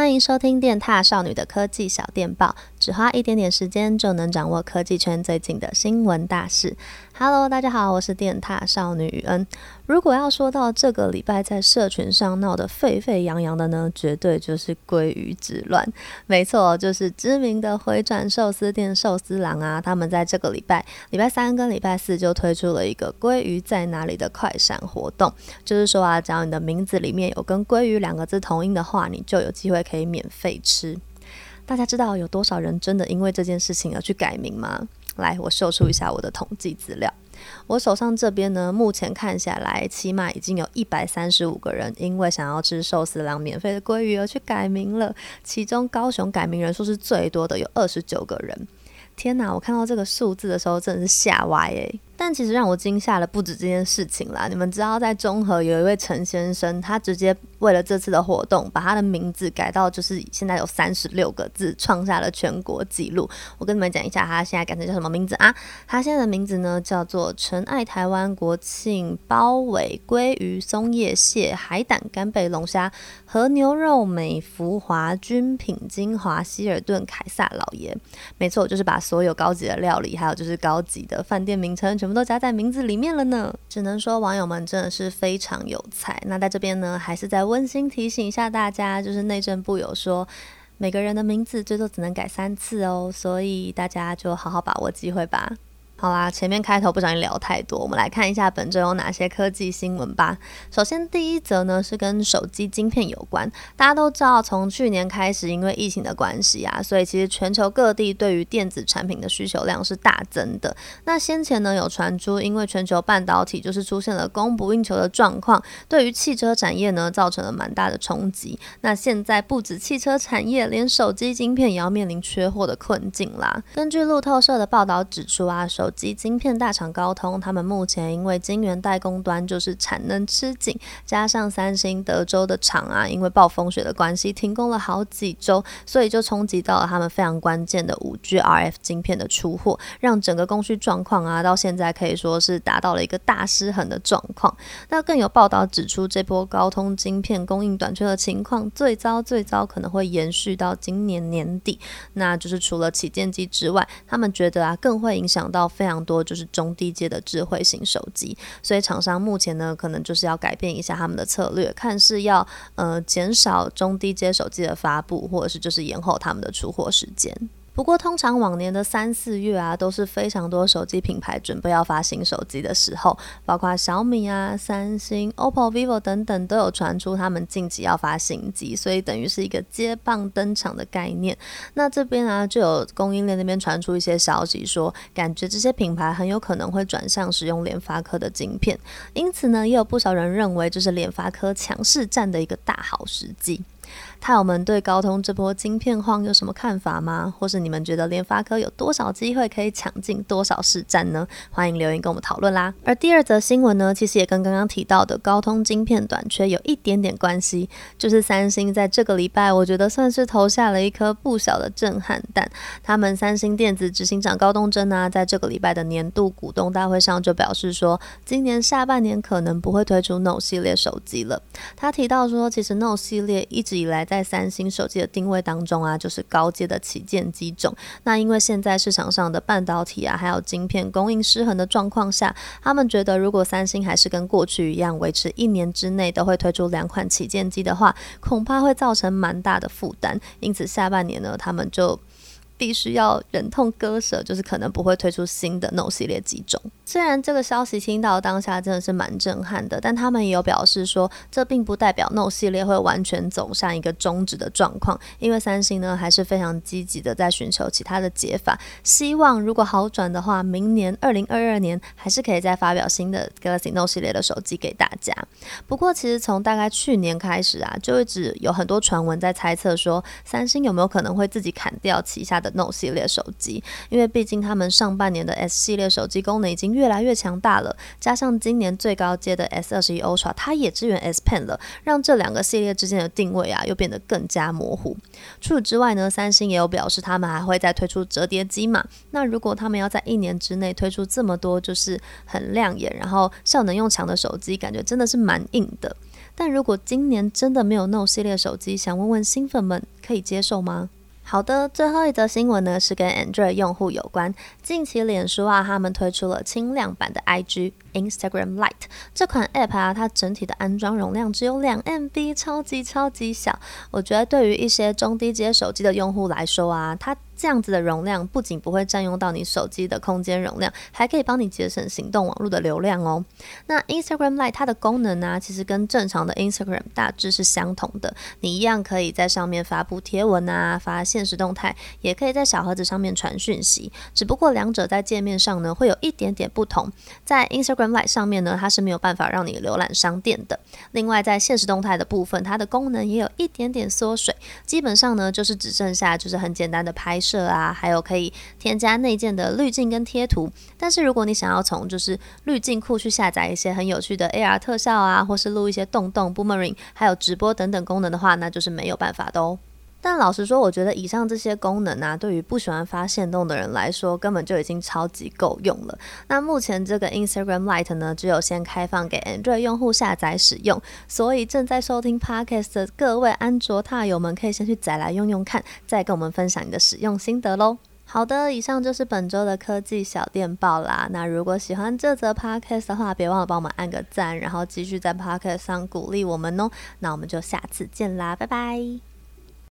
欢迎收听电踏少女的科技小电报，只花一点点时间就能掌握科技圈最近的新闻大事。Hello，大家好，我是电獭少女雨恩。如果要说到这个礼拜在社群上闹得沸沸扬扬的呢，绝对就是鲑鱼之乱。没错，就是知名的回转寿司店寿司郎啊，他们在这个礼拜礼拜三跟礼拜四就推出了一个“鲑鱼在哪里”的快闪活动。就是说啊，只要你的名字里面有跟“鲑鱼”两个字同音的话，你就有机会可以免费吃。大家知道有多少人真的因为这件事情而去改名吗？来，我秀出一下我的统计资料。我手上这边呢，目前看下来，起码已经有一百三十五个人因为想要吃寿司郎免费的鲑鱼而去改名了。其中高雄改名人数是最多的，有二十九个人。天哪，我看到这个数字的时候，真的是吓歪诶。但其实让我惊吓的不止这件事情啦！你们知道，在中和有一位陈先生，他直接为了这次的活动，把他的名字改到就是现在有三十六个字，创下了全国纪录。我跟你们讲一下，他现在改成叫什么名字啊？他现在的名字呢，叫做陈爱台湾国庆包尾鲑鱼松叶蟹海胆干贝龙虾和牛肉美福华军品精华希尔顿凯撒老爷。没错，就是把所有高级的料理，还有就是高级的饭店名称全。我们都夹在名字里面了呢，只能说网友们真的是非常有才。那在这边呢，还是再温馨提醒一下大家，就是内政部有说，每个人的名字最多只能改三次哦，所以大家就好好把握机会吧。好啦，前面开头不小心聊太多，我们来看一下本周有哪些科技新闻吧。首先，第一则呢是跟手机晶片有关。大家都知道，从去年开始，因为疫情的关系啊，所以其实全球各地对于电子产品的需求量是大增的。那先前呢有传出，因为全球半导体就是出现了供不应求的状况，对于汽车产业呢造成了蛮大的冲击。那现在不止汽车产业，连手机晶片也要面临缺货的困境啦。根据路透社的报道指出啊，手及晶片大厂高通，他们目前因为晶圆代工端就是产能吃紧，加上三星德州的厂啊，因为暴风雪的关系停工了好几周，所以就冲击到了他们非常关键的五 G RF 晶片的出货，让整个供需状况啊，到现在可以说是达到了一个大失衡的状况。那更有报道指出，这波高通晶片供应短缺的情况，最糟最糟可能会延续到今年年底。那就是除了旗舰机之外，他们觉得啊，更会影响到。非常多就是中低阶的智慧型手机，所以厂商目前呢，可能就是要改变一下他们的策略，看是要呃减少中低阶手机的发布，或者是就是延后他们的出货时间。不过，通常往年的三四月啊，都是非常多手机品牌准备要发新手机的时候，包括小米啊、三星、OPPO、vivo 等等，都有传出他们近期要发新机，所以等于是一个接棒登场的概念。那这边啊，就有供应链那边传出一些消息说，感觉这些品牌很有可能会转向使用联发科的晶片，因此呢，也有不少人认为这是联发科强势战的一个大好时机。泰友们对高通这波晶片荒有什么看法吗？或是你们觉得联发科有多少机会可以抢进多少市占呢？欢迎留言跟我们讨论啦。而第二则新闻呢，其实也跟刚刚提到的高通晶片短缺有一点点关系，就是三星在这个礼拜，我觉得算是投下了一颗不小的震撼弹。他们三星电子执行长高东真啊，在这个礼拜的年度股东大会上就表示说，今年下半年可能不会推出 Note 系列手机了。他提到说，其实 Note 系列一直以来在三星手机的定位当中啊，就是高阶的旗舰机种。那因为现在市场上的半导体啊，还有晶片供应失衡的状况下，他们觉得如果三星还是跟过去一样，维持一年之内都会推出两款旗舰机的话，恐怕会造成蛮大的负担。因此下半年呢，他们就必须要忍痛割舍，就是可能不会推出新的 Note 系列机种。虽然这个消息听到当下真的是蛮震撼的，但他们也有表示说，这并不代表 Note 系列会完全走向一个终止的状况，因为三星呢还是非常积极的在寻求其他的解法，希望如果好转的话，明年二零二二年还是可以再发表新的 Galaxy Note 系列的手机给大家。不过，其实从大概去年开始啊，就一直有很多传闻在猜测说，三星有没有可能会自己砍掉旗下的 Note 系列手机，因为毕竟他们上半年的 S 系列手机功能已经越来越强大了，加上今年最高阶的 S 二十一 Ultra 它也支援 S Pen 了，让这两个系列之间的定位啊又变得更加模糊。除此之外呢，三星也有表示他们还会再推出折叠机嘛。那如果他们要在一年之内推出这么多就是很亮眼，然后效能又强的手机，感觉真的是蛮硬的。但如果今年真的没有 Note 系列手机，想问问新粉们可以接受吗？好的，最后一则新闻呢是跟 Android 用户有关。近期脸书啊，他们推出了轻量版的 IG Instagram Lite 这款 App 啊，它整体的安装容量只有两 MB，超级超级小。我觉得对于一些中低阶手机的用户来说啊，它这样子的容量不仅不会占用到你手机的空间容量，还可以帮你节省行动网络的流量哦。那 Instagram Lite 它的功能呢、其实跟正常的 Instagram 大致是相同的，你一样可以在上面发布贴文啊，发现实动态，也可以在小盒子上面传讯息。只不过两者在界面上呢，会有一点点不同。在 Instagram Lite 上面呢，它是没有办法让你浏览商店的。另外，在现实动态的部分，它的功能也有一点点缩水，基本上呢，就是只剩下就是很简单的拍摄。这啊，还有可以添加内建的滤镜跟贴图。但是如果你想要从就是滤镜库去下载一些很有趣的 AR 特效啊，或是录一些动动 Boomerang，还有直播等等功能的话，那就是没有办法的哦。但老实说，我觉得以上这些功能啊，对于不喜欢发限动的人来说，根本就已经超级够用了。那目前这个 Instagram Lite 呢，只有先开放给 Android 用户下载使用，所以正在收听 Podcast 的各位安卓踏友们，可以先去载来用用看，再跟我们分享你的使用心得喽。好的，以上就是本周的科技小电报啦。那如果喜欢这则 Podcast 的话，别忘了帮我们按个赞，然后继续在 Podcast 上鼓励我们哦。那我们就下次见啦，拜拜。